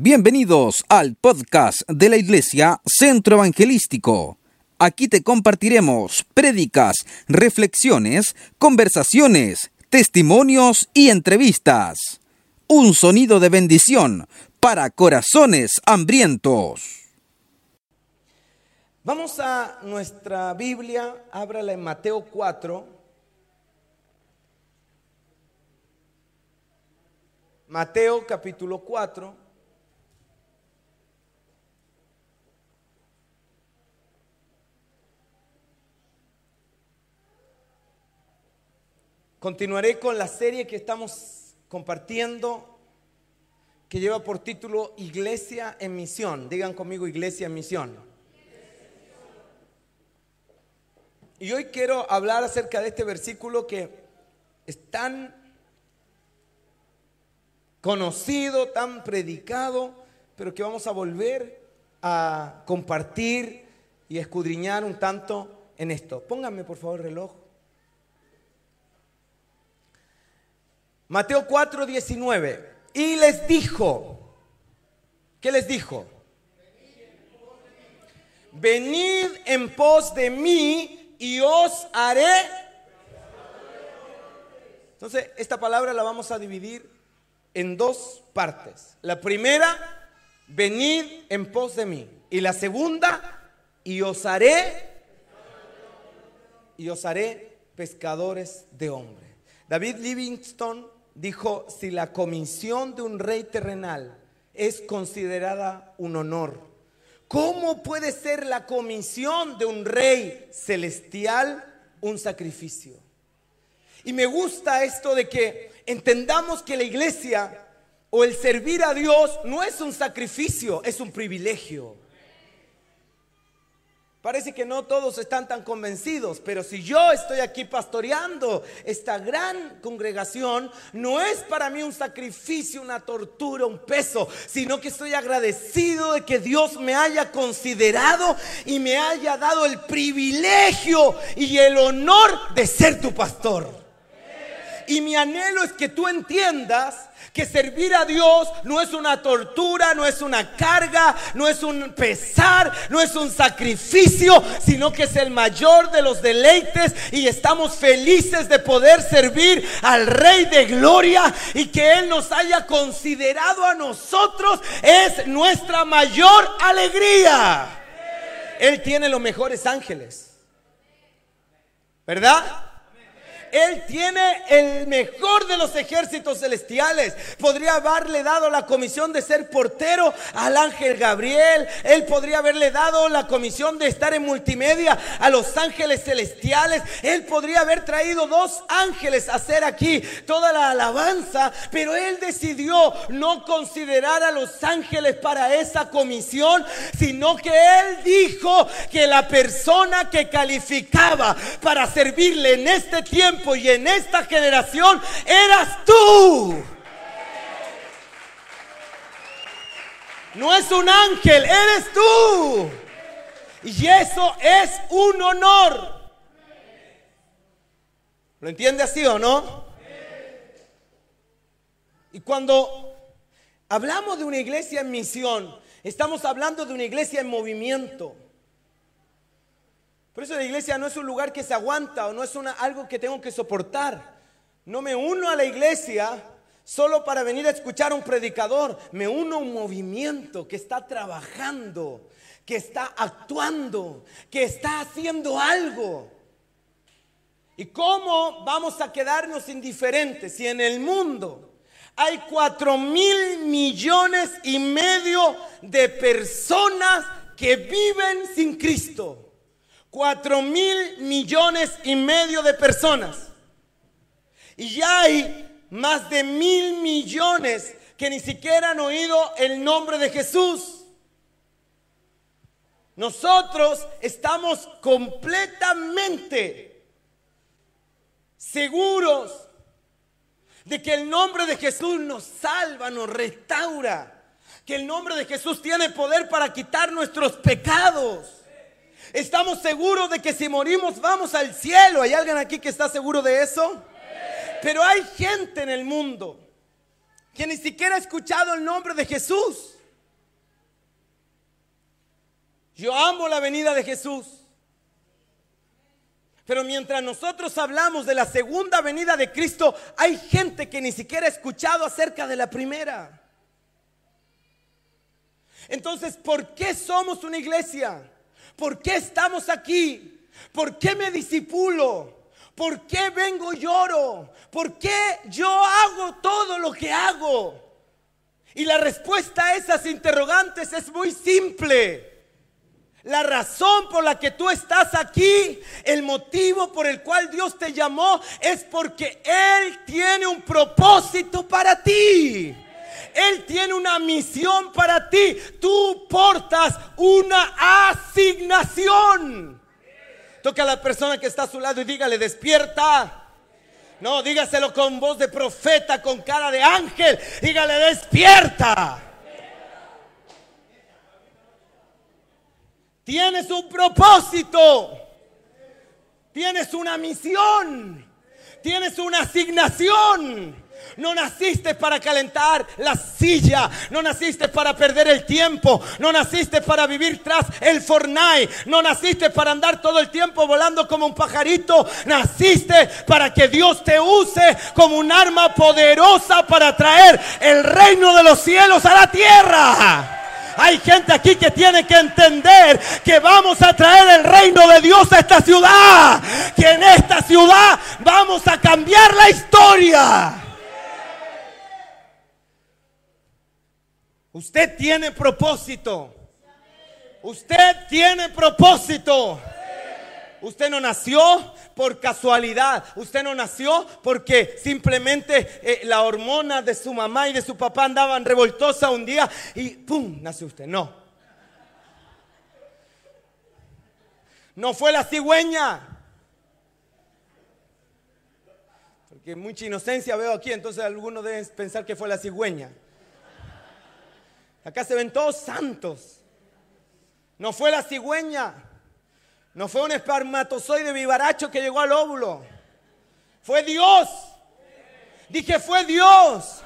Bienvenidos al podcast de la Iglesia Centro Evangelístico. Aquí te compartiremos prédicas, reflexiones, conversaciones, testimonios y entrevistas. Un sonido de bendición para corazones hambrientos. Vamos a nuestra Biblia, ábrala en Mateo 4. Mateo capítulo 4. Continuaré con la serie que estamos compartiendo que lleva por título Iglesia en Misión. Digan conmigo Iglesia en Misión. Y hoy quiero hablar acerca de este versículo que es tan conocido, tan predicado, pero que vamos a volver a compartir y escudriñar un tanto en esto. Pónganme por favor el reloj. Mateo 4, 19. Y les dijo, ¿qué les dijo? Venid en pos de mí y os haré. Entonces, esta palabra la vamos a dividir en dos partes. La primera, venid en pos de mí. Y la segunda, y os haré, y os haré pescadores de hombres. David Livingstone dijo, si la comisión de un rey terrenal es considerada un honor, ¿cómo puede ser la comisión de un rey celestial un sacrificio? Y me gusta esto de que entendamos que la iglesia o el servir a Dios no es un sacrificio, es un privilegio. Parece que no todos están tan convencidos, pero si yo estoy aquí pastoreando esta gran congregación, no es para mí un sacrificio, una tortura, un peso, sino que estoy agradecido de que Dios me haya considerado y me haya dado el privilegio y el honor de ser tu pastor. Y mi anhelo es que tú entiendas que servir a Dios no es una tortura, no es una carga, no es un pesar, no es un sacrificio, sino que es el mayor de los deleites y estamos felices de poder servir al Rey de Gloria y que Él nos haya considerado a nosotros es nuestra mayor alegría. Él tiene los mejores ángeles, ¿verdad? Él tiene el mejor de los ejércitos celestiales. Podría haberle dado la comisión de ser portero al ángel Gabriel. Él podría haberle dado la comisión de estar en multimedia a los ángeles celestiales. Él podría haber traído dos ángeles a hacer aquí toda la alabanza. Pero él decidió no considerar a los ángeles para esa comisión, sino que él dijo que la persona que calificaba para servirle en este tiempo y en esta generación eras tú. No es un ángel, eres tú. Y eso es un honor. ¿Lo entiende así o no? Y cuando hablamos de una iglesia en misión, estamos hablando de una iglesia en movimiento. Por eso la iglesia no es un lugar que se aguanta o no es algo que tengo que soportar. No me uno a la iglesia solo para venir a escuchar a un predicador. Me uno a un movimiento que está trabajando, que está actuando, que está haciendo algo. ¿Y cómo vamos a quedarnos indiferentes si en el mundo hay cuatro mil millones y medio de personas que viven sin Cristo? Cuatro mil millones y medio de personas. Y ya hay más de mil millones que ni siquiera han oído el nombre de Jesús. Nosotros estamos completamente seguros de que el nombre de Jesús nos salva, nos restaura, que el nombre de Jesús tiene poder para quitar nuestros pecados. Estamos seguros de que si morimos vamos al cielo. ¿Hay alguien aquí que está seguro de eso? Pero hay gente en el mundo que ni siquiera ha escuchado el nombre de Jesús. Yo amo la venida de Jesús. Pero mientras nosotros hablamos de la segunda venida de Cristo, hay gente que ni siquiera ha escuchado acerca de la primera. Entonces, ¿por qué somos una iglesia? ¿Por qué estamos aquí? ¿Por qué me disipulo? ¿Por qué vengo y lloro? ¿Por qué yo hago todo lo que hago? Y la respuesta a esas interrogantes es muy simple. La razón por la que tú estás aquí, el motivo por el cual Dios te llamó, es porque Él tiene un propósito para ti. Él tiene una misión para ti. Tú portas una asignación. Toca a la persona que está a su lado y dígale, despierta. No, dígaselo con voz de profeta, con cara de ángel. Dígale, despierta. Tienes un propósito. Tienes una misión. Tienes una asignación. No naciste para calentar la silla. No naciste para perder el tiempo. No naciste para vivir tras el Fortnite. No naciste para andar todo el tiempo volando como un pajarito. Naciste para que Dios te use como un arma poderosa para traer el reino de los cielos a la tierra. Hay gente aquí que tiene que entender que vamos a traer el reino de Dios a esta ciudad. Que en esta ciudad vamos a cambiar la historia. Usted tiene propósito. Usted tiene propósito. Usted no nació por casualidad. Usted no nació porque simplemente eh, la hormona de su mamá y de su papá andaban revoltosa un día y ¡pum! nació usted. No. No fue la cigüeña. Porque mucha inocencia veo aquí, entonces algunos deben pensar que fue la cigüeña. Acá se ven todos santos. No fue la cigüeña. No fue un espermatozoide vivaracho que llegó al óvulo. Fue Dios. Dije, fue Dios.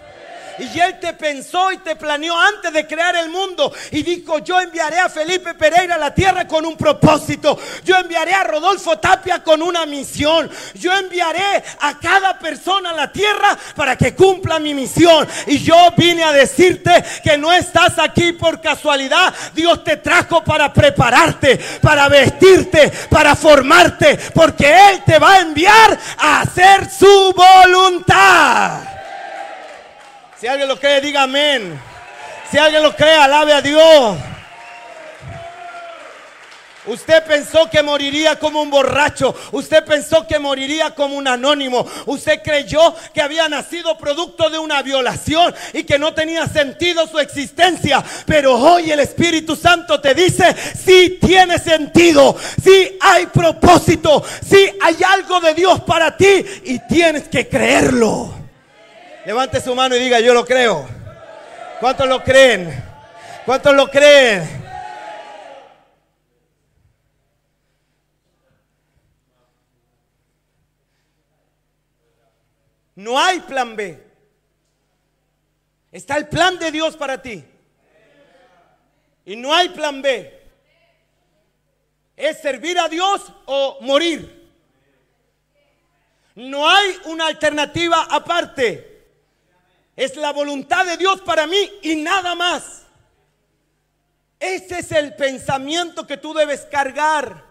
Y Él te pensó y te planeó antes de crear el mundo. Y dijo, yo enviaré a Felipe Pereira a la tierra con un propósito. Yo enviaré a Rodolfo Tapia con una misión. Yo enviaré a cada persona a la tierra para que cumpla mi misión. Y yo vine a decirte que no estás aquí por casualidad. Dios te trajo para prepararte, para vestirte, para formarte. Porque Él te va a enviar a hacer su voluntad. Si alguien lo cree, diga amén. Si alguien lo cree, alabe a Dios. Usted pensó que moriría como un borracho. Usted pensó que moriría como un anónimo. Usted creyó que había nacido producto de una violación y que no tenía sentido su existencia. Pero hoy el Espíritu Santo te dice, si tiene sentido, si hay propósito, si hay algo de Dios para ti y tienes que creerlo. Levante su mano y diga, yo lo creo. ¿Cuántos lo creen? ¿Cuántos lo creen? No hay plan B. Está el plan de Dios para ti. Y no hay plan B. Es servir a Dios o morir. No hay una alternativa aparte. Es la voluntad de Dios para mí y nada más. Ese es el pensamiento que tú debes cargar.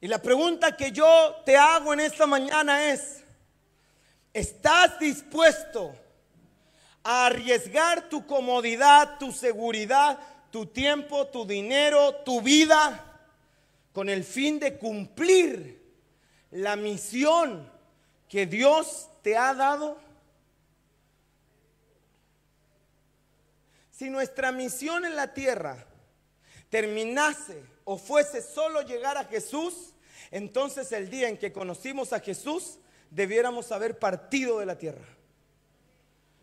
Y la pregunta que yo te hago en esta mañana es, ¿estás dispuesto a arriesgar tu comodidad, tu seguridad, tu tiempo, tu dinero, tu vida, con el fin de cumplir la misión que Dios te ha dado? Si nuestra misión en la tierra terminase o fuese solo llegar a Jesús, entonces el día en que conocimos a Jesús, debiéramos haber partido de la tierra.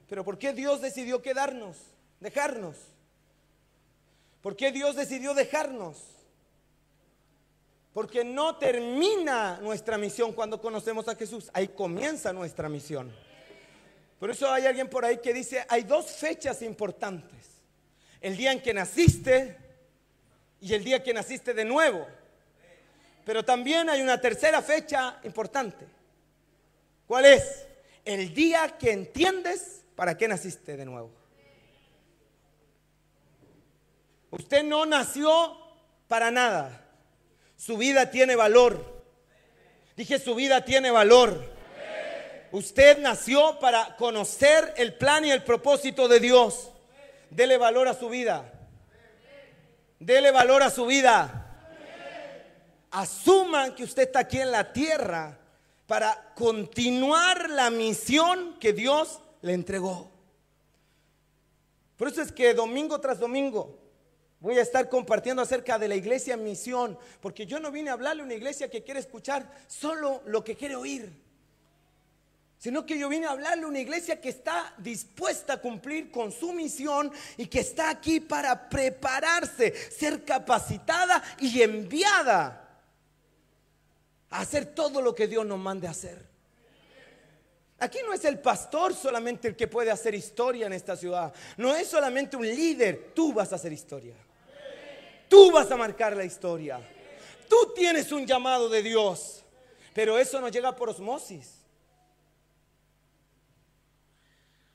Pero ¿por qué Dios decidió quedarnos, dejarnos? ¿Por qué Dios decidió dejarnos? Porque no termina nuestra misión cuando conocemos a Jesús, ahí comienza nuestra misión. Por eso hay alguien por ahí que dice, hay dos fechas importantes. el día en que naciste y el día que naciste de nuevo. Pero también hay una tercera fecha importante. ¿Cuál es? El día que entiendes para qué naciste de nuevo. Usted no nació para nada. Su vida tiene valor. Dije, su vida tiene valor. Usted nació para conocer el plan y el propósito de Dios. Dele valor a su vida. Dele valor a su vida. Asuman que usted está aquí en la tierra para continuar la misión que Dios le entregó. Por eso es que domingo tras domingo voy a estar compartiendo acerca de la iglesia misión, porque yo no vine a hablarle a una iglesia que quiere escuchar solo lo que quiere oír sino que yo vine a hablarle a una iglesia que está dispuesta a cumplir con su misión y que está aquí para prepararse, ser capacitada y enviada a hacer todo lo que Dios nos mande hacer. Aquí no es el pastor solamente el que puede hacer historia en esta ciudad. No es solamente un líder. Tú vas a hacer historia. Tú vas a marcar la historia. Tú tienes un llamado de Dios. Pero eso no llega por osmosis.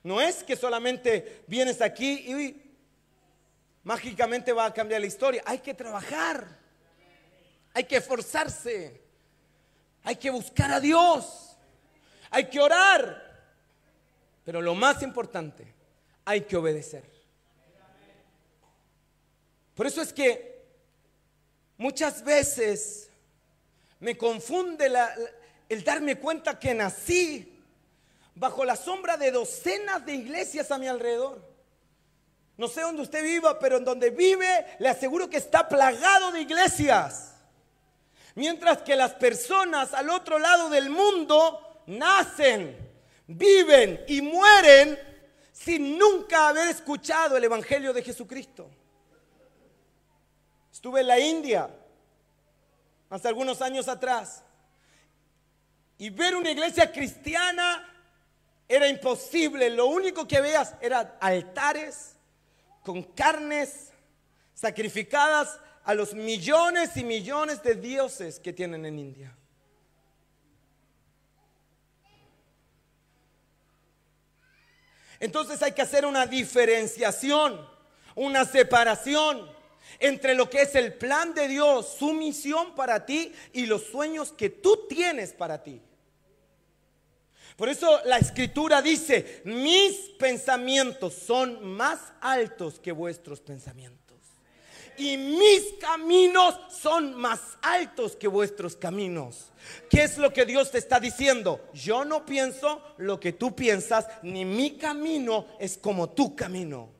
No es que solamente vienes aquí y mágicamente va a cambiar la historia. Hay que trabajar. Hay que esforzarse. Hay que buscar a Dios. Hay que orar. Pero lo más importante, hay que obedecer. Por eso es que muchas veces me confunde el darme cuenta que nací bajo la sombra de docenas de iglesias a mi alrededor. No sé dónde usted viva, pero en donde vive le aseguro que está plagado de iglesias. Mientras que las personas al otro lado del mundo nacen, viven y mueren sin nunca haber escuchado el Evangelio de Jesucristo. Estuve en la India hace algunos años atrás y ver una iglesia cristiana era imposible. Lo único que veas eran altares con carnes sacrificadas a los millones y millones de dioses que tienen en India. Entonces hay que hacer una diferenciación, una separación entre lo que es el plan de Dios, su misión para ti y los sueños que tú tienes para ti. Por eso la escritura dice, mis pensamientos son más altos que vuestros pensamientos. Y mis caminos son más altos que vuestros caminos. ¿Qué es lo que Dios te está diciendo? Yo no pienso lo que tú piensas, ni mi camino es como tu camino.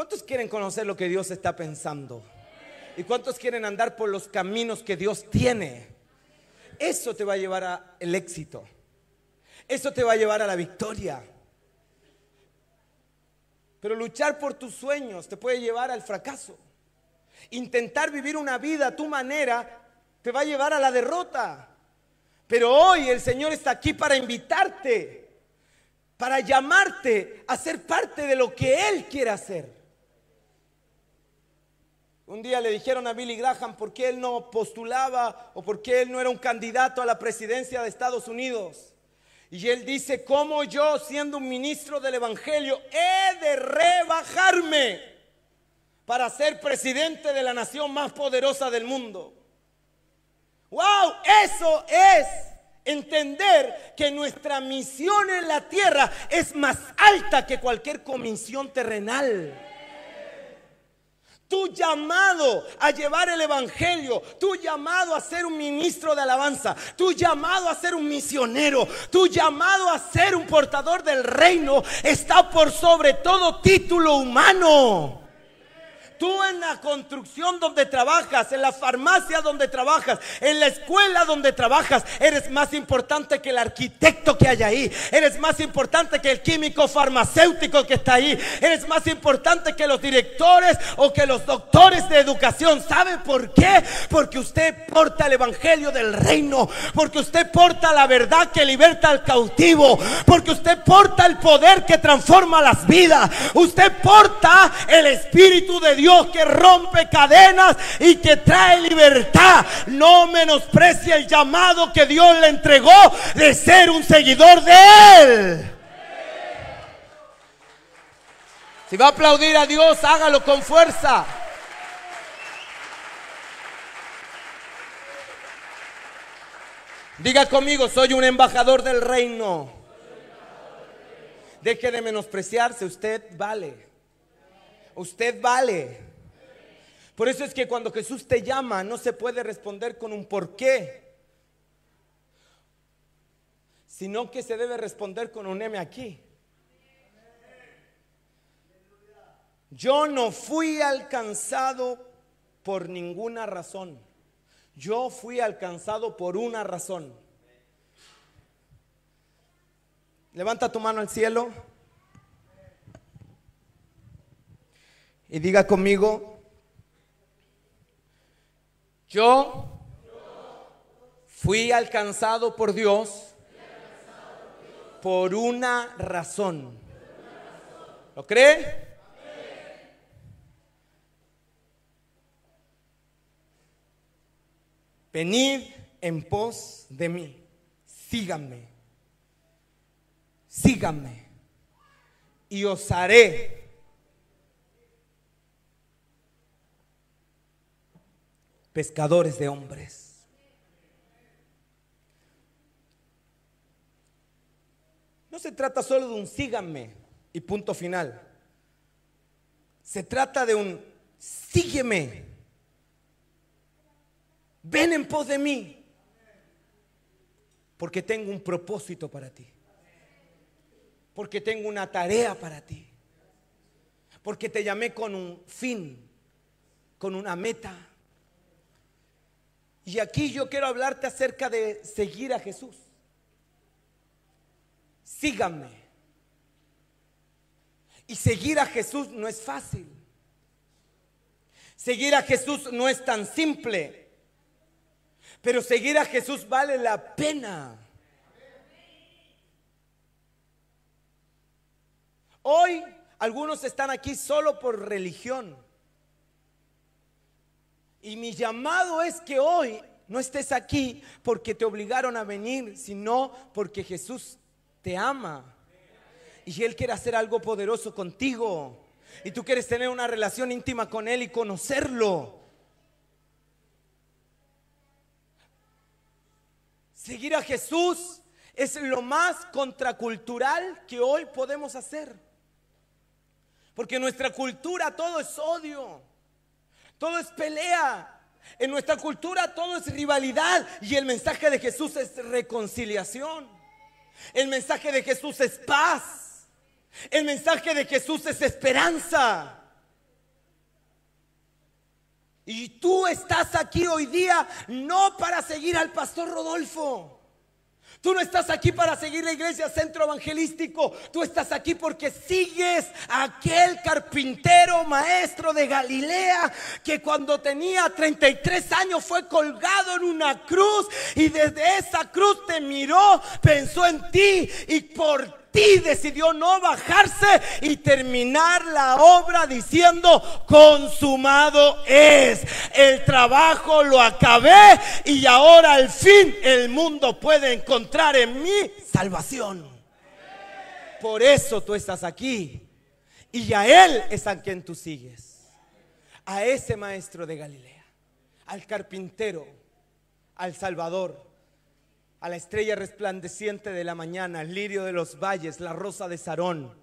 ¿Cuántos quieren conocer lo que Dios está pensando? ¿Y cuántos quieren andar por los caminos que Dios tiene? Eso te va a llevar al éxito. Eso te va a llevar a la victoria. Pero luchar por tus sueños te puede llevar al fracaso. Intentar vivir una vida a tu manera te va a llevar a la derrota. Pero hoy el Señor está aquí para invitarte, para llamarte a ser parte de lo que Él quiere hacer. Un día le dijeron a Billy Graham por qué él no postulaba o por qué él no era un candidato a la presidencia de Estados Unidos. Y él dice, ¿cómo yo siendo un ministro del Evangelio he de rebajarme para ser presidente de la nación más poderosa del mundo? ¡Wow! Eso es entender que nuestra misión en la tierra es más alta que cualquier comisión terrenal tu llamado a llevar el Evangelio, tu llamado a ser un ministro de alabanza, tu llamado a ser un misionero, tu llamado a ser un portador del reino está por sobre todo título humano. Tú en la construcción donde trabajas, en la farmacia donde trabajas, en la escuela donde trabajas, eres más importante que el arquitecto que hay ahí. Eres más importante que el químico farmacéutico que está ahí. Eres más importante que los directores o que los doctores de educación. ¿Sabe por qué? Porque usted porta el evangelio del reino. Porque usted porta la verdad que liberta al cautivo. Porque usted porta el poder que transforma las vidas. Usted porta el Espíritu de Dios que rompe cadenas y que trae libertad. No menosprecia el llamado que Dios le entregó de ser un seguidor de Él. Si va a aplaudir a Dios, hágalo con fuerza. Diga conmigo, soy un embajador del reino. Deje de menospreciarse, usted vale. Usted vale. Por eso es que cuando Jesús te llama no se puede responder con un por qué, sino que se debe responder con un M aquí. Yo no fui alcanzado por ninguna razón. Yo fui alcanzado por una razón. Levanta tu mano al cielo. Y diga conmigo, yo fui alcanzado por Dios por una razón. ¿Lo cree? Venid en pos de mí. Síganme. Síganme. Y os haré pescadores de hombres. No se trata solo de un síganme y punto final. Se trata de un sígueme. Ven en pos de mí. Porque tengo un propósito para ti. Porque tengo una tarea para ti. Porque te llamé con un fin, con una meta. Y aquí yo quiero hablarte acerca de seguir a Jesús. Síganme. Y seguir a Jesús no es fácil. Seguir a Jesús no es tan simple. Pero seguir a Jesús vale la pena. Hoy algunos están aquí solo por religión. Y mi llamado es que hoy no estés aquí porque te obligaron a venir, sino porque Jesús te ama. Y Él quiere hacer algo poderoso contigo. Y tú quieres tener una relación íntima con Él y conocerlo. Seguir a Jesús es lo más contracultural que hoy podemos hacer. Porque nuestra cultura todo es odio todo es pelea. En nuestra cultura todo es rivalidad y el mensaje de Jesús es reconciliación. El mensaje de Jesús es paz. El mensaje de Jesús es esperanza. Y tú estás aquí hoy día no para seguir al pastor Rodolfo. Tú no estás aquí para seguir la iglesia centro evangelístico. Tú estás aquí porque sigues a aquel carpintero maestro de Galilea que cuando tenía 33 años fue colgado en una cruz y desde esa cruz te miró, pensó en ti y por ti decidió no bajarse y terminar la obra diciendo, consumado es. El trabajo lo acabé y ahora al fin el mundo puede encontrar en mí salvación. Por eso tú estás aquí. Y a Él es a quien tú sigues. A ese maestro de Galilea. Al carpintero. Al Salvador a la estrella resplandeciente de la mañana, al lirio de los valles, la rosa de Sarón.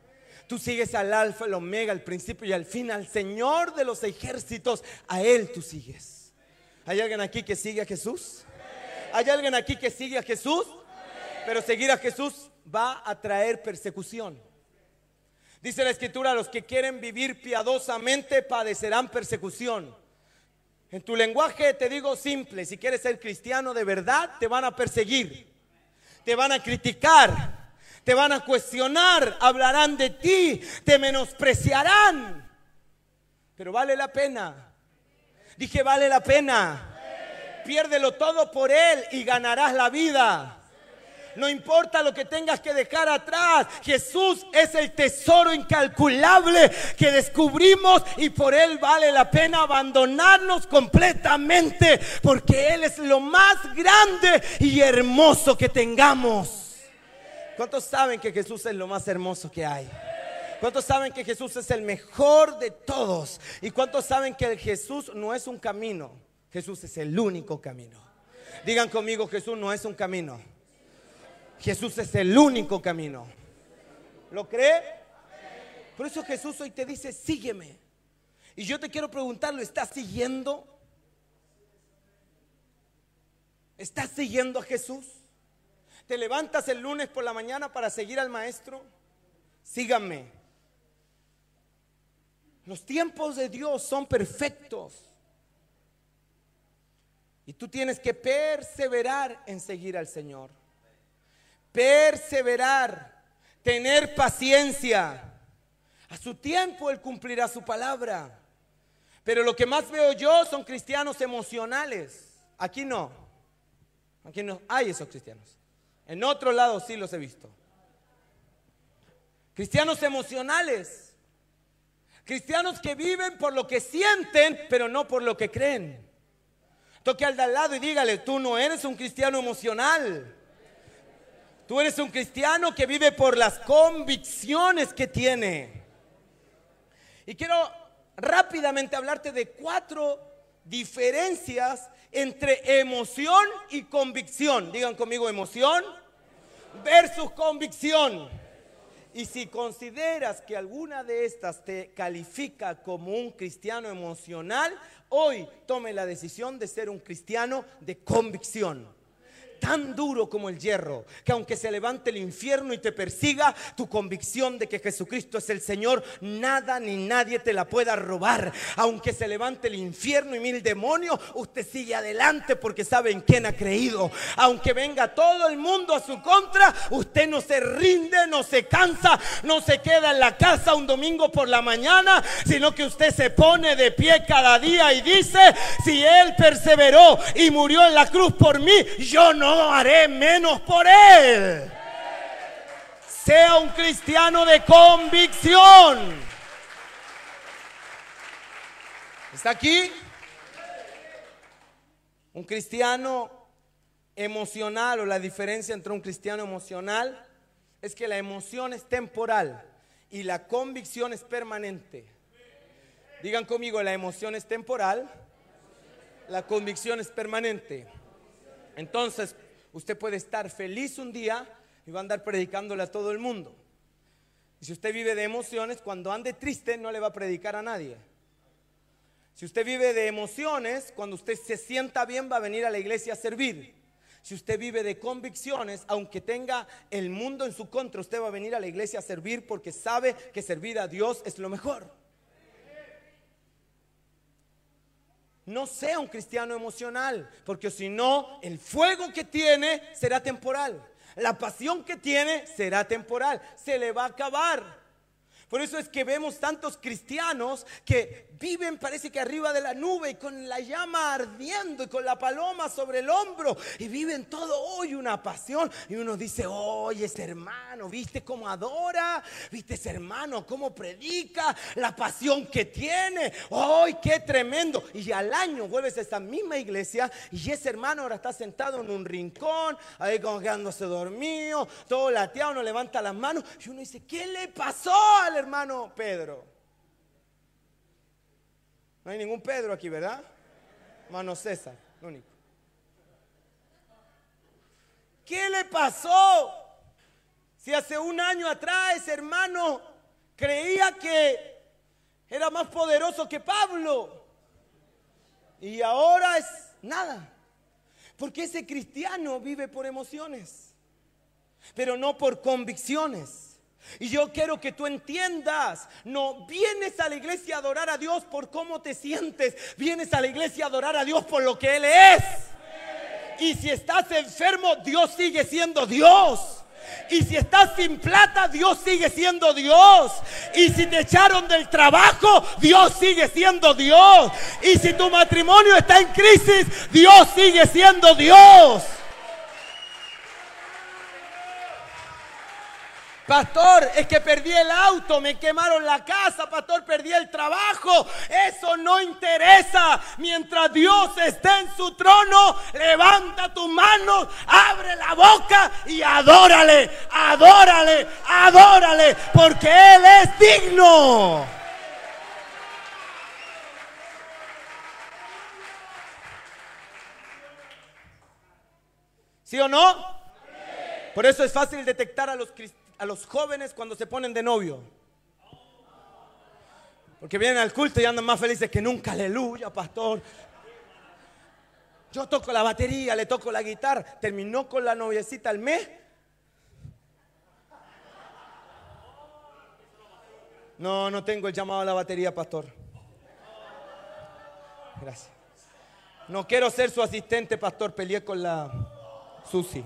Tú sigues al alfa, el omega, al principio y al fin, al Señor de los ejércitos. A Él tú sigues. ¿Hay alguien aquí que sigue a Jesús? ¿Hay alguien aquí que sigue a Jesús? Pero seguir a Jesús va a traer persecución. Dice la escritura, los que quieren vivir piadosamente padecerán persecución. En tu lenguaje te digo simple, si quieres ser cristiano de verdad, te van a perseguir, te van a criticar, te van a cuestionar, hablarán de ti, te menospreciarán. Pero vale la pena. Dije, vale la pena. Piérdelo todo por Él y ganarás la vida. No importa lo que tengas que dejar atrás. Jesús es el tesoro incalculable que descubrimos y por Él vale la pena abandonarnos completamente porque Él es lo más grande y hermoso que tengamos. ¿Cuántos saben que Jesús es lo más hermoso que hay? ¿Cuántos saben que Jesús es el mejor de todos? ¿Y cuántos saben que Jesús no es un camino? Jesús es el único camino. Digan conmigo, Jesús no es un camino. Jesús es el único camino. ¿Lo cree? Por eso Jesús hoy te dice, sígueme. Y yo te quiero preguntar, ¿lo estás siguiendo? ¿Estás siguiendo a Jesús? ¿Te levantas el lunes por la mañana para seguir al maestro? Síganme. Los tiempos de Dios son perfectos. Y tú tienes que perseverar en seguir al Señor perseverar, tener paciencia. A su tiempo Él cumplirá su palabra. Pero lo que más veo yo son cristianos emocionales. Aquí no. Aquí no hay esos cristianos. En otro lado sí los he visto. Cristianos emocionales. Cristianos que viven por lo que sienten, pero no por lo que creen. Toque al de al lado y dígale, tú no eres un cristiano emocional. Tú eres un cristiano que vive por las convicciones que tiene. Y quiero rápidamente hablarte de cuatro diferencias entre emoción y convicción. Digan conmigo emoción versus convicción. Y si consideras que alguna de estas te califica como un cristiano emocional, hoy tome la decisión de ser un cristiano de convicción tan duro como el hierro, que aunque se levante el infierno y te persiga, tu convicción de que Jesucristo es el Señor, nada ni nadie te la pueda robar. Aunque se levante el infierno y mil demonios, usted sigue adelante porque sabe en quién ha creído. Aunque venga todo el mundo a su contra, usted no se rinde, no se cansa, no se queda en la casa un domingo por la mañana, sino que usted se pone de pie cada día y dice, si Él perseveró y murió en la cruz por mí, yo no no haré menos por él. Sea un cristiano de convicción. ¿Está aquí? Un cristiano emocional o la diferencia entre un cristiano emocional es que la emoción es temporal y la convicción es permanente. Digan conmigo, la emoción es temporal, la convicción es permanente. Entonces, usted puede estar feliz un día y va a andar predicándole a todo el mundo. Y si usted vive de emociones, cuando ande triste no le va a predicar a nadie. Si usted vive de emociones, cuando usted se sienta bien va a venir a la iglesia a servir. Si usted vive de convicciones, aunque tenga el mundo en su contra, usted va a venir a la iglesia a servir porque sabe que servir a Dios es lo mejor. No sea un cristiano emocional, porque si no, el fuego que tiene será temporal. La pasión que tiene será temporal, se le va a acabar. Por eso es que vemos tantos cristianos que viven parece que arriba de la nube y con la llama ardiendo y con la paloma sobre el hombro y viven todo hoy una pasión y uno dice, oye ese hermano, viste cómo adora, viste ese hermano cómo predica, la pasión que tiene, hoy qué tremendo. Y al año vuelves a esa misma iglesia y ese hermano ahora está sentado en un rincón, ahí como quedándose dormido, todo lateado, no levanta las manos y uno dice, ¿qué le pasó al hermano Pedro? No hay ningún Pedro aquí, ¿verdad? Hermano César, único. ¿Qué le pasó? Si hace un año atrás ese hermano creía que era más poderoso que Pablo. Y ahora es nada. Porque ese cristiano vive por emociones, pero no por convicciones. Y yo quiero que tú entiendas, no vienes a la iglesia a adorar a Dios por cómo te sientes, vienes a la iglesia a adorar a Dios por lo que Él es. Y si estás enfermo, Dios sigue siendo Dios. Y si estás sin plata, Dios sigue siendo Dios. Y si te echaron del trabajo, Dios sigue siendo Dios. Y si tu matrimonio está en crisis, Dios sigue siendo Dios. Pastor, es que perdí el auto, me quemaron la casa, pastor, perdí el trabajo. Eso no interesa. Mientras Dios esté en su trono, levanta tus manos, abre la boca y adórale, adórale, adórale, porque Él es digno. ¿Sí o no? Por eso es fácil detectar a los cristianos a los jóvenes cuando se ponen de novio. Porque vienen al culto y andan más felices que nunca. Aleluya, pastor. Yo toco la batería, le toco la guitarra. Terminó con la noviecita al mes. No, no tengo el llamado a la batería, pastor. Gracias. No quiero ser su asistente, pastor. Peleé con la Susi.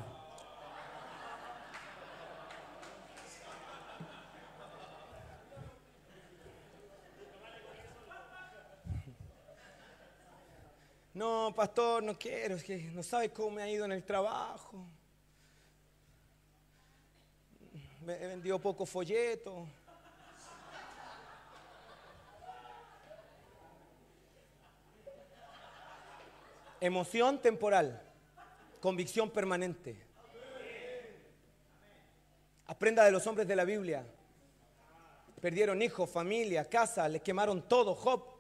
No, pastor, no quiero, es que no sabe cómo me ha ido en el trabajo. He vendido poco folleto. Emoción temporal, convicción permanente. Aprenda de los hombres de la Biblia. Perdieron hijos, familia, casa, le quemaron todo. Job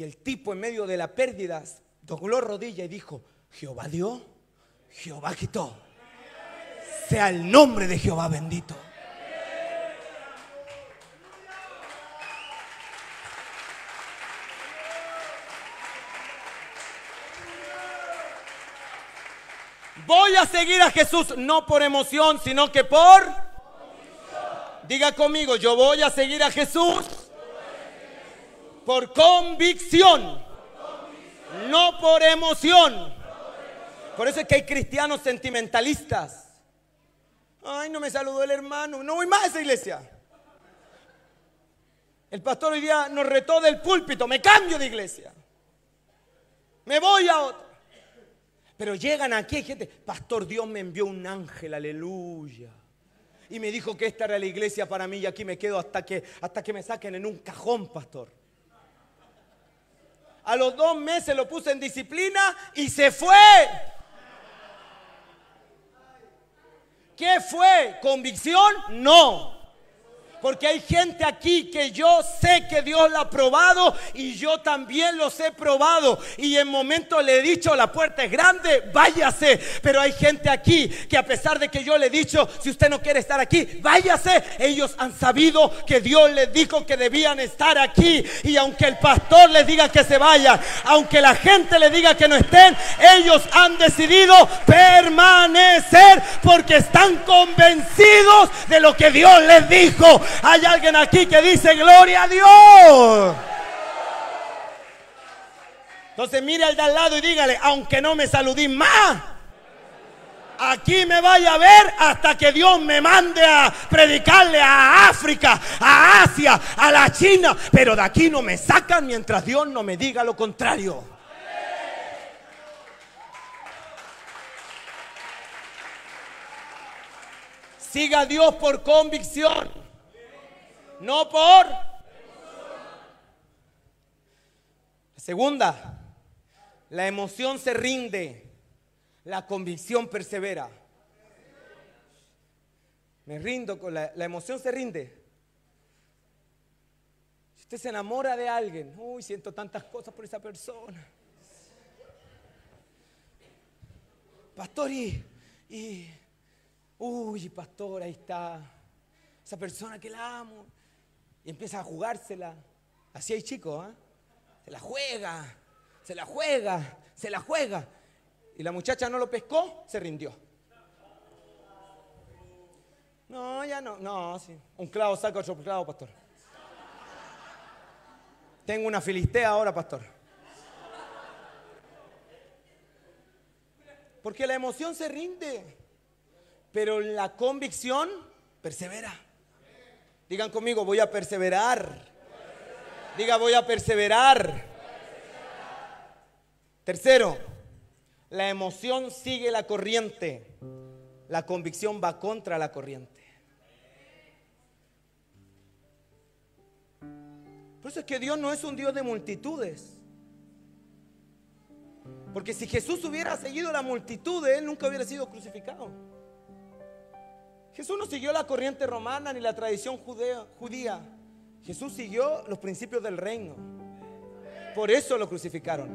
y el tipo en medio de la pérdida dobló rodilla y dijo, Jehová dio, Jehová quitó. Sea el nombre de Jehová bendito. Voy a seguir a Jesús no por emoción, sino que por... Diga conmigo, yo voy a seguir a Jesús por convicción, no por emoción. Por eso es que hay cristianos sentimentalistas. Ay, no me saludó el hermano, no voy más a esa iglesia. El pastor hoy día nos retó del púlpito, me cambio de iglesia. Me voy a otra. Pero llegan aquí, gente, pastor, Dios me envió un ángel, aleluya. Y me dijo que esta era la iglesia para mí y aquí me quedo hasta que, hasta que me saquen en un cajón, pastor. A los dos meses lo puse en disciplina y se fue. ¿Qué fue? ¿Convicción? No. Porque hay gente aquí que yo sé que Dios la ha probado y yo también los he probado. Y en momentos le he dicho, la puerta es grande, váyase. Pero hay gente aquí que a pesar de que yo le he dicho, si usted no quiere estar aquí, váyase. Ellos han sabido que Dios les dijo que debían estar aquí. Y aunque el pastor les diga que se vayan, aunque la gente le diga que no estén, ellos han decidido permanecer porque están convencidos de lo que Dios les dijo. Hay alguien aquí que dice gloria a Dios. Entonces mire al de al lado y dígale, aunque no me saludí más, aquí me vaya a ver hasta que Dios me mande a predicarle a África, a Asia, a la China. Pero de aquí no me sacan mientras Dios no me diga lo contrario. Siga a Dios por convicción no por... segunda, la emoción se rinde, la convicción persevera. Me rindo con la, la emoción se rinde. Si usted se enamora de alguien, uy, siento tantas cosas por esa persona. Pastor, y, y uy, pastor, ahí está. Esa persona que la amo y empieza a jugársela. Así hay chicos, ¿eh? Se la juega, se la juega, se la juega. Y la muchacha no lo pescó, se rindió. ya no. No, sí. Un clavo saca otro clavo, pastor. Tengo una filistea ahora, pastor. Porque la emoción se rinde, pero la convicción persevera. Digan conmigo, voy a perseverar. Diga, voy a perseverar. Tercero, la emoción sigue la corriente. La convicción va contra la corriente. Por eso es que Dios no es un Dios de multitudes. Porque si Jesús hubiera seguido la multitud, Él nunca hubiera sido crucificado. Jesús no siguió la corriente romana ni la tradición judía. Jesús siguió los principios del reino. Por eso lo crucificaron.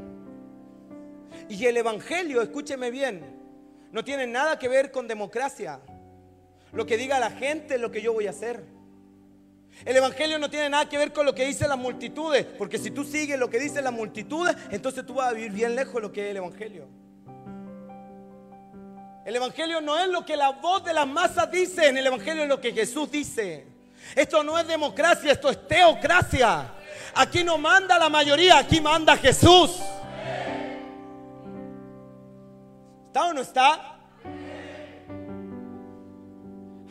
Y el Evangelio, escúcheme bien, no tiene nada que ver con democracia. Lo que diga la gente es lo que yo voy a hacer. El Evangelio no tiene nada que ver con lo que dicen las multitudes, porque si tú sigues lo que dicen las multitudes, entonces tú vas a vivir bien lejos de lo que es el Evangelio. El Evangelio no es lo que la voz de las masas dice, el Evangelio es lo que Jesús dice. Esto no es democracia, esto es teocracia. Aquí no manda la mayoría, aquí manda Jesús. ¿Está o no está?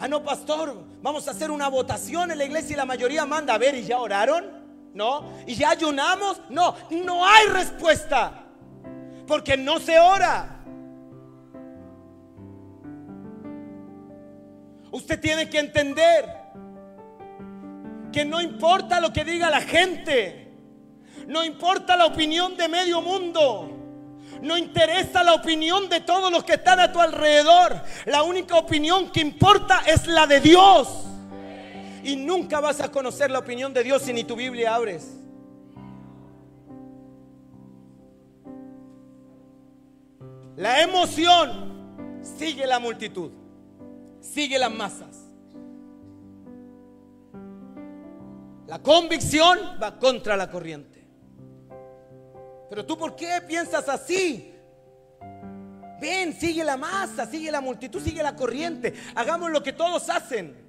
Ah, no, pastor, vamos a hacer una votación en la iglesia y la mayoría manda. A ver, ¿y ya oraron? No. ¿Y ya ayunamos? No, no hay respuesta. Porque no se ora. Usted tiene que entender que no importa lo que diga la gente, no importa la opinión de medio mundo. No interesa la opinión de todos los que están a tu alrededor. La única opinión que importa es la de Dios. Y nunca vas a conocer la opinión de Dios si ni tu Biblia abres. La emoción sigue la multitud, sigue las masas. La convicción va contra la corriente. Pero tú, ¿por qué piensas así? Ven, sigue la masa, sigue la multitud, sigue la corriente. Hagamos lo que todos hacen.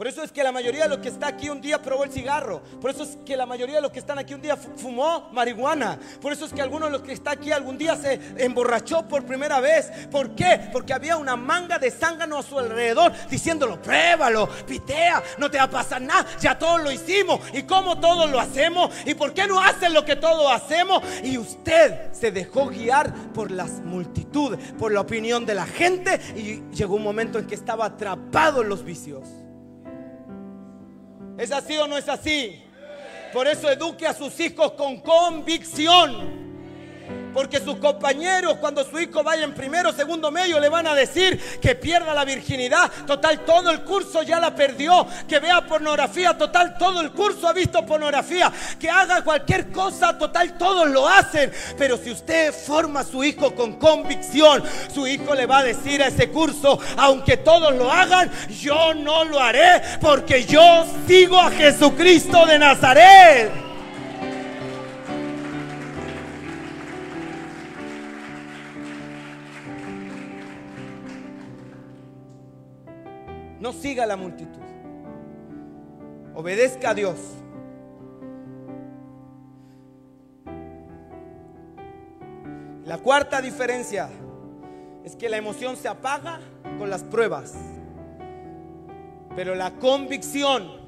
Por eso es que la mayoría de los que está aquí un día probó el cigarro. Por eso es que la mayoría de los que están aquí un día fumó marihuana. Por eso es que algunos de los que está aquí algún día se emborrachó por primera vez. ¿Por qué? Porque había una manga de zángano a su alrededor diciéndolo, pruébalo, pitea, no te va a pasar nada. Ya todos lo hicimos. ¿Y cómo todos lo hacemos? ¿Y por qué no hacen lo que todos hacemos? Y usted se dejó guiar por las multitudes, por la opinión de la gente. Y llegó un momento en que estaba atrapado en los vicios. ¿Es así o no es así? Por eso eduque a sus hijos con convicción. Porque sus compañeros, cuando su hijo vaya en primero segundo medio, le van a decir que pierda la virginidad. Total, todo el curso ya la perdió. Que vea pornografía. Total, todo el curso ha visto pornografía. Que haga cualquier cosa. Total, todos lo hacen. Pero si usted forma a su hijo con convicción, su hijo le va a decir a ese curso, aunque todos lo hagan, yo no lo haré porque yo sigo a Jesucristo de Nazaret. No siga la multitud. Obedezca a Dios. La cuarta diferencia es que la emoción se apaga con las pruebas, pero la convicción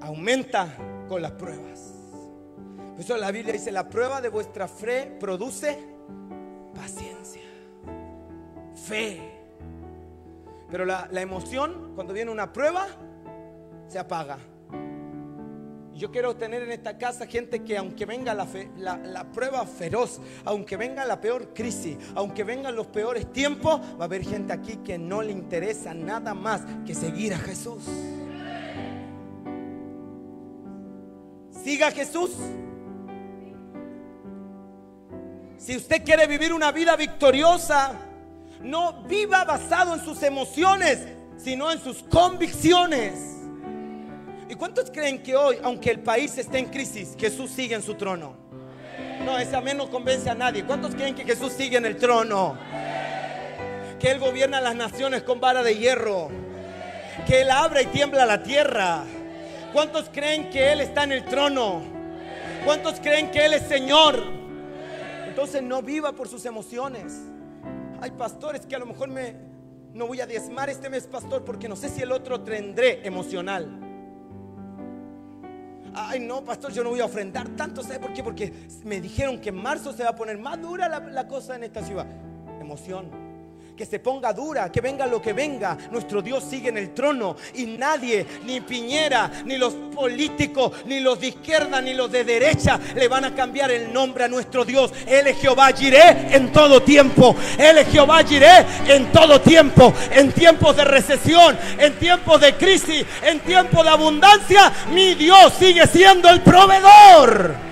aumenta con las pruebas. Por eso la Biblia dice, la prueba de vuestra fe produce paciencia, fe. Pero la, emoción, cuando viene una prueba, se apaga. Yo quiero tener en esta casa gente que aunque venga la, prueba feroz, aunque venga la peor crisis, aunque vengan los peores tiempos, va a haber gente aquí que no le interesa nada más que seguir a Jesús. Siga a Jesús. Si usted quiere vivir una vida victoriosa, no viva basado en sus emociones, sino en sus convicciones. ¿Y cuántos creen que hoy, aunque el país esté en crisis, Jesús sigue en su trono? No, ese amén no convence a nadie. ¿Cuántos creen que Jesús sigue en el trono? que Él gobierna las naciones con vara de hierro, que Él abre y tiembla la tierra. ¿Cuántos creen que Él está en el trono? ¿Cuántos creen que Él es Señor? Entonces no viva por sus emociones. Hay pastores que a lo mejor me no voy a diezmar este mes, pastor, porque no sé si el otro tendré emocional. Ay, no, pastor, yo no voy a ofrendar tanto. ¿Sabe por qué? Porque me dijeron que en marzo se va a poner más dura la, la cosa en esta ciudad. Emoción que se ponga dura, que venga lo que venga. Nuestro Dios sigue en el trono y nadie, ni Piñera, ni los políticos, ni los de izquierda, ni los de derecha, le van a cambiar el nombre a nuestro Dios. Él es Jehová Jiré en todo tiempo. Él es Jehová Jiré en todo tiempo. En tiempos de recesión, en tiempos de crisis, en tiempos de abundancia, mi Dios sigue siendo el proveedor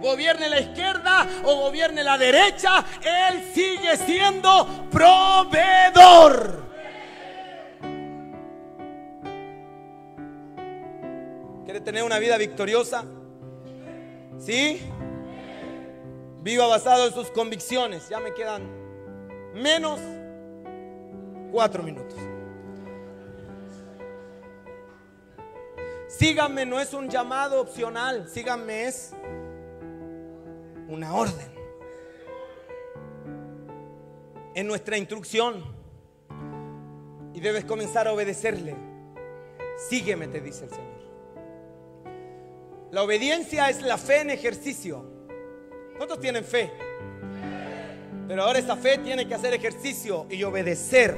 gobierne la izquierda o gobierne la derecha, Él sigue siendo proveedor. ¿Quiere tener una vida victoriosa? ¿Sí? Viva basado en sus convicciones. Ya me quedan menos cuatro minutos. Síganme no es un llamado opcional, síganme es una orden. En nuestra instrucción. Y debes comenzar a obedecerle. Sígueme, te dice el Señor. La obediencia es la fe en ejercicio. ¿Cuántos tienen fe? Pero ahora esa fe tiene que hacer ejercicio y obedecer.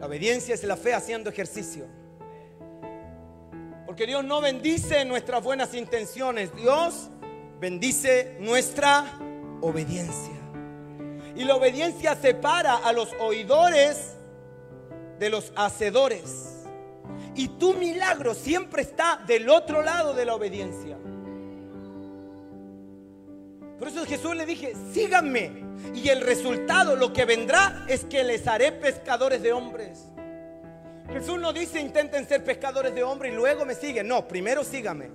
La obediencia es la fe haciendo ejercicio. Porque Dios no bendice nuestras buenas intenciones, Dios bendice nuestra obediencia. Y la obediencia separa a los oidores de los hacedores. Y tu milagro siempre está del otro lado de la obediencia. Por eso Jesús le dije, síganme. Y el resultado, lo que vendrá, es que les haré pescadores de hombres. Jesús no dice intenten ser pescadores de hombres y luego me siguen. No, primero sígame.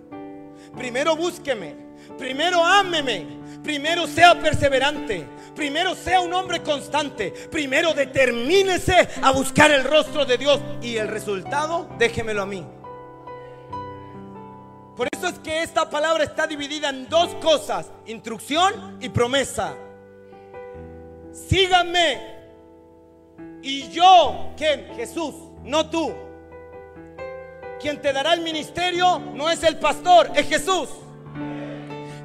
Primero búsqueme. Primero ámeme. Primero sea perseverante. Primero sea un hombre constante. Primero determínese a buscar el rostro de Dios. Y el resultado, déjemelo a mí. Por eso es que esta palabra está dividida en dos cosas. Instrucción y promesa. Síganme. Y yo, ¿quién? Jesús no tú. Quien te dará el ministerio no es el pastor, es Jesús.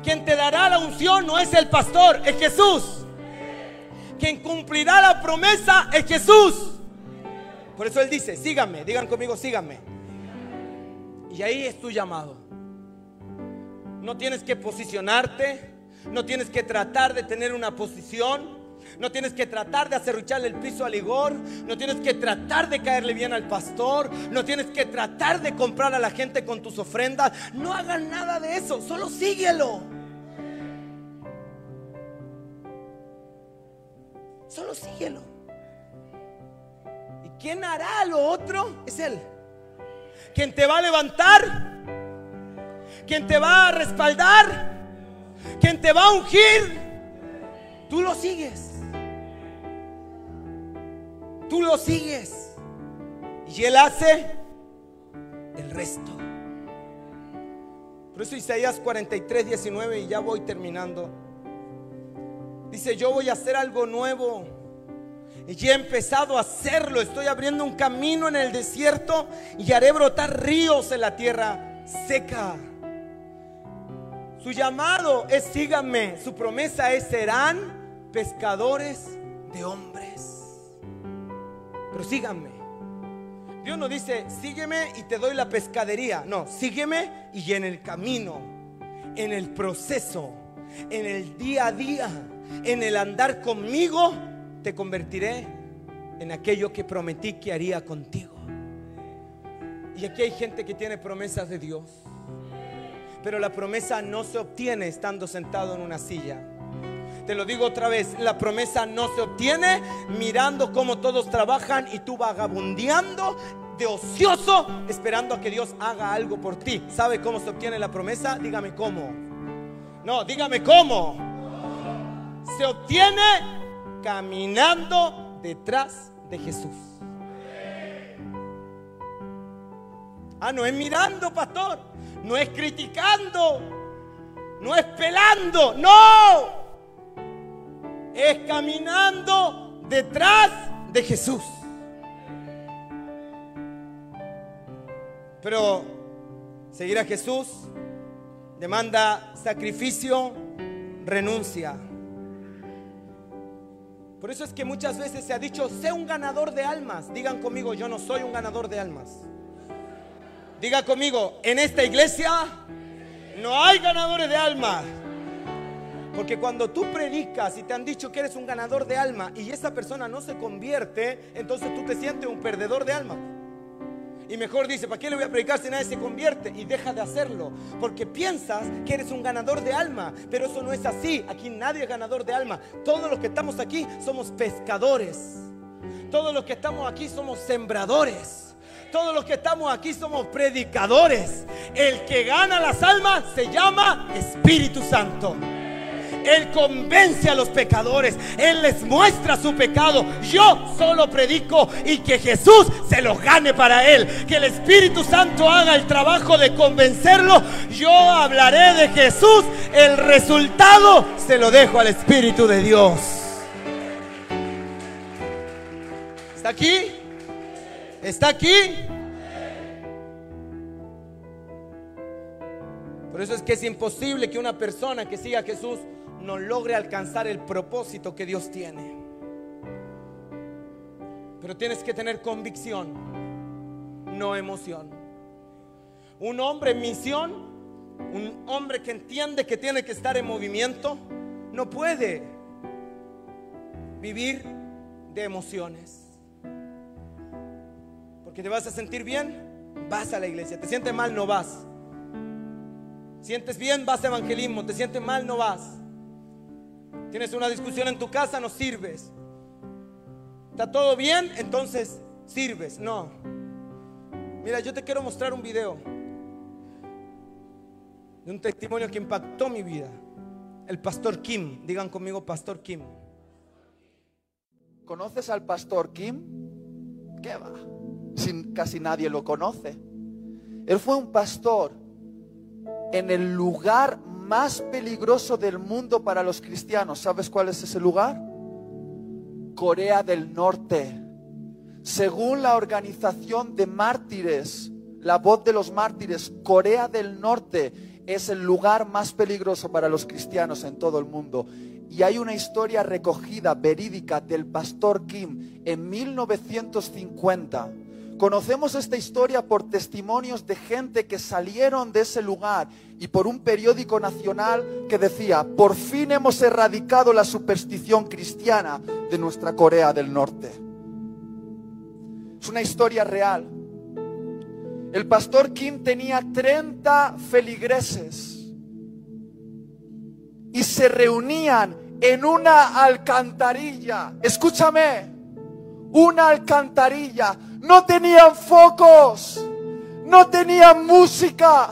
Quien te dará la unción no es el pastor, es Jesús. Quien cumplirá la promesa es Jesús. Por eso Él dice, síganme, digan conmigo, síganme. Y ahí es tu llamado. No tienes que posicionarte, no tienes que tratar de tener una posición. No tienes que tratar de acerrucharle el piso al Igor. No tienes que tratar de caerle bien al pastor. No tienes que tratar de comprar a la gente con tus ofrendas. No hagan nada de eso. Solo síguelo. Solo síguelo. ¿Y quién hará lo otro? Es Él. Quien te va a levantar. Quien te va a respaldar. Quien te va a ungir. Tú lo sigues tú lo sigues. Y Él hace el resto. Por eso Isaías 43, 19, y ya voy terminando. Dice, yo voy a hacer algo nuevo. Y he empezado a hacerlo. Estoy abriendo un camino en el desierto y haré brotar ríos en la tierra seca. Su llamado es síganme. Su promesa es serán pescadores de hombres. Pero síganme. Dios no dice, sígueme y te doy la pescadería. No, sígueme y en el camino, en el proceso, en el día a día, en el andar conmigo, te convertiré en aquello que prometí que haría contigo. Y aquí hay gente que tiene promesas de Dios. Pero la promesa no se obtiene estando sentado en una silla. Te lo digo otra vez, la promesa no se obtiene mirando cómo todos trabajan y tú vagabundeando de ocioso esperando a que Dios haga algo por ti. ¿Sabe cómo se obtiene la promesa? Dígame cómo. No, dígame cómo. se obtiene caminando detrás de Jesús. Ah, no es mirando, pastor. No es criticando. No es pelando. No. Es caminando detrás de Jesús. Pero seguir a Jesús demanda sacrificio, renuncia. Por eso es que muchas veces se ha dicho, sé un ganador de almas. Digan conmigo, yo no soy un ganador de almas. Diga conmigo, en esta iglesia no hay ganadores de almas. Porque cuando tú predicas y te han dicho que eres un ganador de alma y esa persona no se convierte, entonces tú te sientes un perdedor de alma. Y mejor dice, ¿para qué le voy a predicar si nadie se convierte? Y deja de hacerlo. Porque piensas que eres un ganador de alma. Pero eso no es así. Aquí nadie es ganador de alma. Todos los que estamos aquí somos pescadores. Todos los que estamos aquí somos sembradores. Todos los que estamos aquí somos predicadores. El que gana las almas se llama Espíritu Santo. Él convence a los pecadores. Él les muestra su pecado. Yo solo predico y que Jesús se los gane para Él. Que el Espíritu Santo haga el trabajo de convencerlo. Yo hablaré de Jesús. El resultado se lo dejo al Espíritu de Dios. ¿Está aquí? ¿Está aquí? Por eso es que es imposible que una persona que siga a Jesús no logre alcanzar el propósito que Dios tiene. Pero tienes que tener convicción, no emoción. Un hombre en misión, un hombre que entiende que tiene que estar en movimiento, no puede vivir de emociones. Porque te vas a sentir bien, vas a la iglesia. Te sientes mal, no vas. Sientes bien, vas a evangelismo. Te sientes mal, no vas. Tienes una discusión en tu casa, no sirves. ¿Está todo bien? Entonces sirves. No. Mira, yo te quiero mostrar un video de un testimonio que impactó mi vida. El pastor Kim. Digan conmigo, pastor Kim. ¿Conoces al pastor Kim? ¿Qué va? Sin, casi nadie lo conoce. Él fue un pastor en el lugar más peligroso del mundo para los cristianos. ¿Sabes cuál es ese lugar? Corea del Norte. Según la organización de mártires, la voz de los mártires, Corea del Norte es el lugar más peligroso para los cristianos en todo el mundo. Y hay una historia recogida, verídica, del pastor Kim en 1950 Conocemos esta historia por testimonios de gente que salieron de ese lugar y por un periódico nacional que decía, por fin hemos erradicado la superstición cristiana de nuestra Corea del Norte. Es una historia real. El pastor Kim tenía 30 feligreses y se reunían en una alcantarilla. Escúchame, una alcantarilla no tenían focos, no tenían música,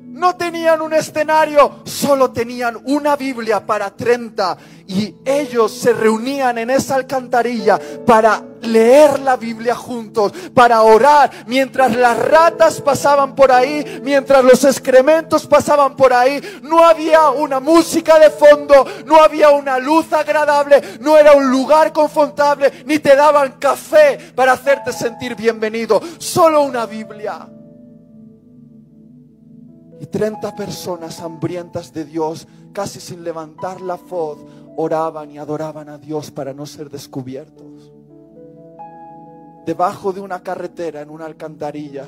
no tenían un escenario, solo tenían una Biblia para 30 y ellos se reunían en esa alcantarilla para leer la Biblia juntos, para orar mientras las ratas pasaban por ahí, mientras los excrementos pasaban por ahí. No había una música de fondo, no había una luz agradable, no era un lugar confortable, ni te daban café para hacerte sentir bienvenido, solo una Biblia. Y 30 personas hambrientas de Dios, casi sin levantar la voz, oraban y adoraban a Dios para no ser descubiertos. Debajo de una carretera, en una alcantarilla,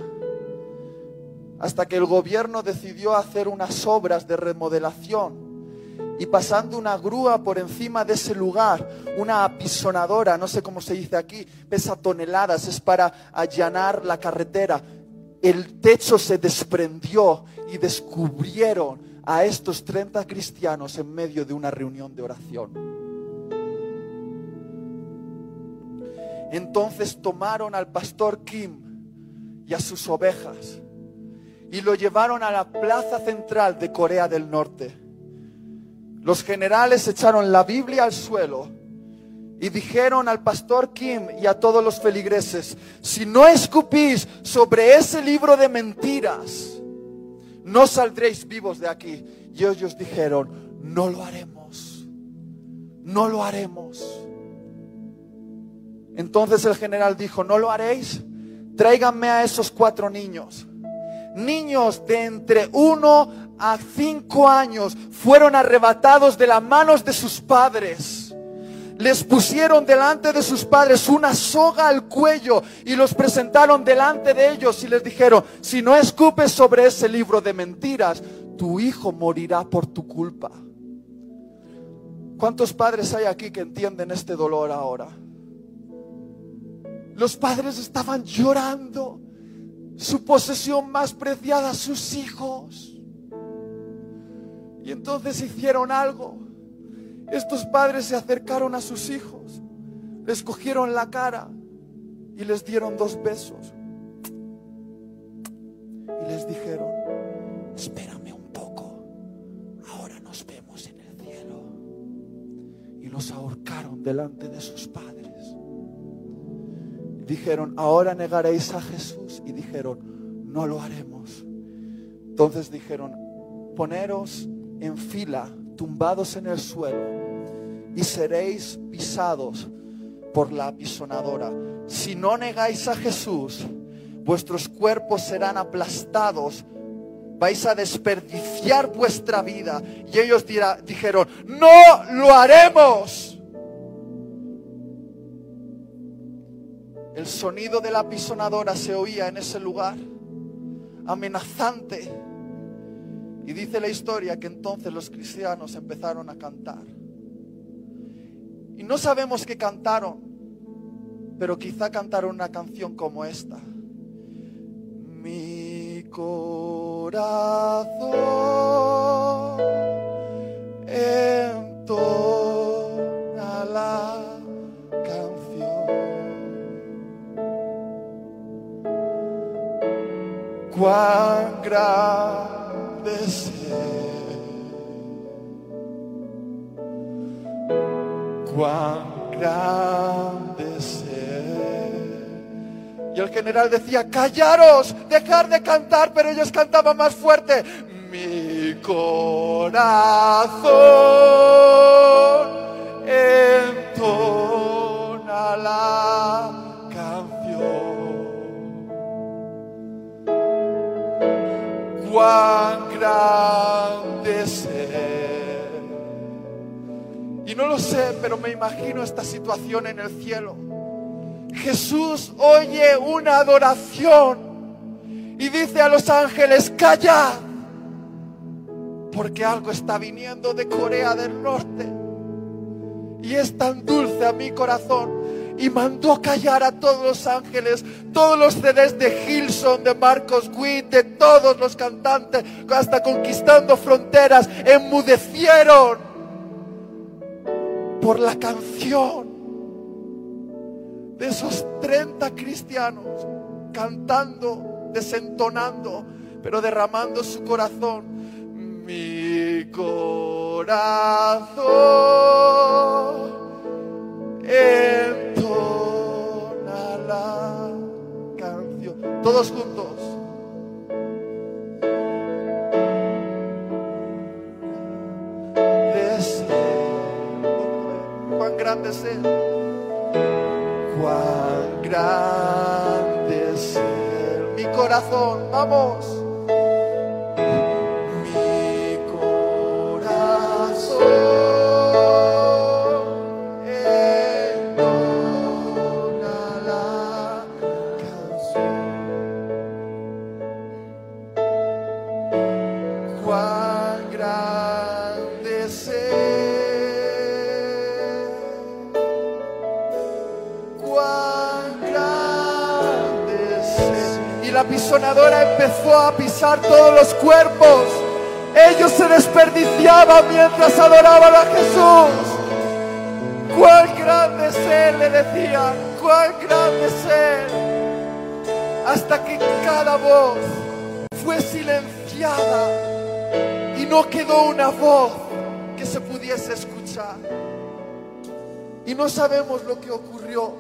hasta que el gobierno decidió hacer unas obras de remodelación y pasando una grúa por encima de ese lugar, una apisonadora, no sé cómo se dice aquí, pesa toneladas, es para allanar la carretera. El techo se desprendió y descubrieron a estos 30 cristianos en medio de una reunión de oración. Entonces tomaron al pastor Kim y a sus ovejas y lo llevaron a la plaza central de Corea del Norte. Los generales echaron la Biblia al suelo y dijeron al pastor Kim y a todos los feligreses, si no escupís sobre ese libro de mentiras, no saldréis vivos de aquí. Y ellos dijeron, no lo haremos, no lo haremos. Entonces el general dijo, ¿no lo haréis? Tráiganme a esos cuatro niños. Niños de entre uno a cinco años fueron arrebatados de las manos de sus padres. Les pusieron delante de sus padres una soga al cuello y los presentaron delante de ellos y les dijeron, si no escupes sobre ese libro de mentiras, tu hijo morirá por tu culpa. ¿Cuántos padres hay aquí que entienden este dolor ahora? Los padres estaban llorando su posesión más preciada, sus hijos. Y entonces hicieron algo. Estos padres se acercaron a sus hijos, les cogieron la cara y les dieron dos besos. Y les dijeron, espérame un poco, ahora nos vemos en el cielo. Y los ahorcaron delante de sus padres dijeron, ahora negaréis a Jesús. Y dijeron, no lo haremos. Entonces dijeron, poneros en fila, tumbados en el suelo, y seréis pisados por la apisonadora. Si no negáis a Jesús, vuestros cuerpos serán aplastados, vais a desperdiciar vuestra vida. Y ellos dijeron, no lo haremos. El sonido de la pisonadora se oía en ese lugar, amenazante. Y dice la historia que entonces los cristianos empezaron a cantar. Y no sabemos qué cantaron, pero quizá cantaron una canción como esta. Mi corazón entona grande ser, cuán grande ser. Y el general decía, callaros, dejar de cantar, pero ellos cantaban más fuerte. Mi corazón cuán grande ser. Y no lo sé, pero me imagino esta situación en el cielo. Jesús oye una adoración y dice a los ángeles, calla, porque algo está viniendo de Corea del Norte. Y es tan dulce a mi corazón y mandó callar a todos los ángeles, todos los CDs de Gilson, de Marcos Witt, de todos los cantantes, hasta conquistando fronteras, enmudecieron por la canción de esos 30 cristianos cantando, desentonando, pero derramando su corazón. Mi corazón entona Todos juntos. Cuán grande es Cuán grande es Mi corazón, vamos. Empezó a pisar todos los cuerpos. Ellos se desperdiciaban mientras adoraban a Jesús. Cuán grande es Él, le decían, cuán grande es Él. Hasta que cada voz fue silenciada y no quedó una voz que se pudiese escuchar. Y no sabemos lo que ocurrió,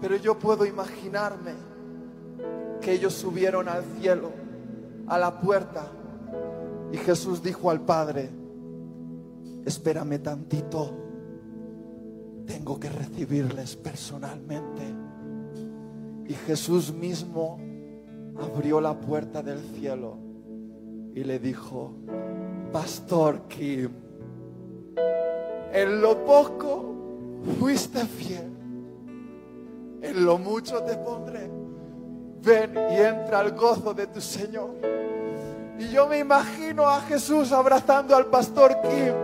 pero yo puedo imaginarme que ellos subieron al cielo, a la puerta, y Jesús dijo al Padre, espérame tantito, tengo que recibirles personalmente. Y Jesús mismo abrió la puerta del cielo y le dijo, Pastor Kim, en lo poco fuiste fiel, en lo mucho te pondré. Ven y entra al gozo de tu Señor. Y yo me imagino a Jesús abrazando al pastor Kim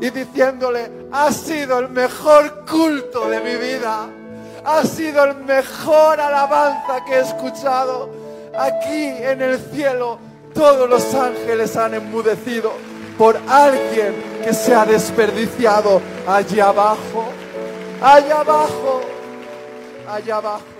y diciéndole, ha sido el mejor culto de mi vida, ha sido el mejor alabanza que he escuchado. Aquí en el cielo todos los ángeles han enmudecido por alguien que se ha desperdiciado allá abajo, allá abajo, allá abajo,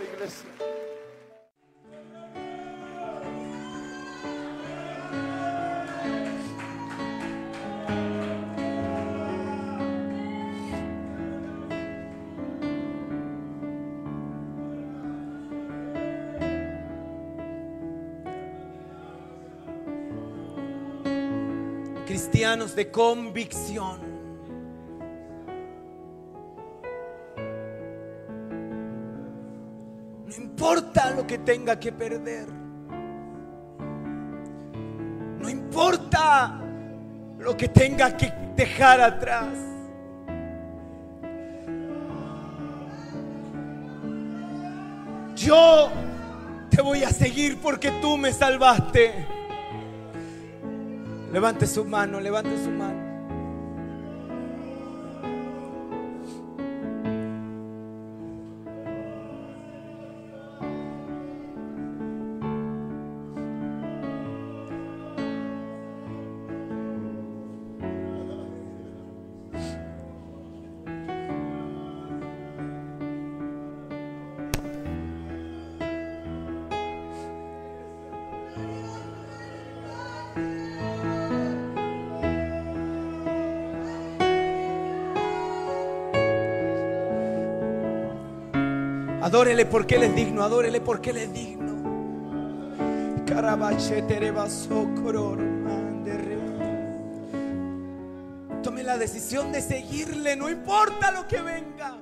Cristianos de convicción. No importa lo que tenga que perder. No importa lo que tenga que dejar atrás. Yo te voy a seguir porque tú me salvaste. Levante su mano, levante su mano. Adórele porque Él es digno, adórele porque Él es digno. Tome la decisión de seguirle, no importa lo que venga.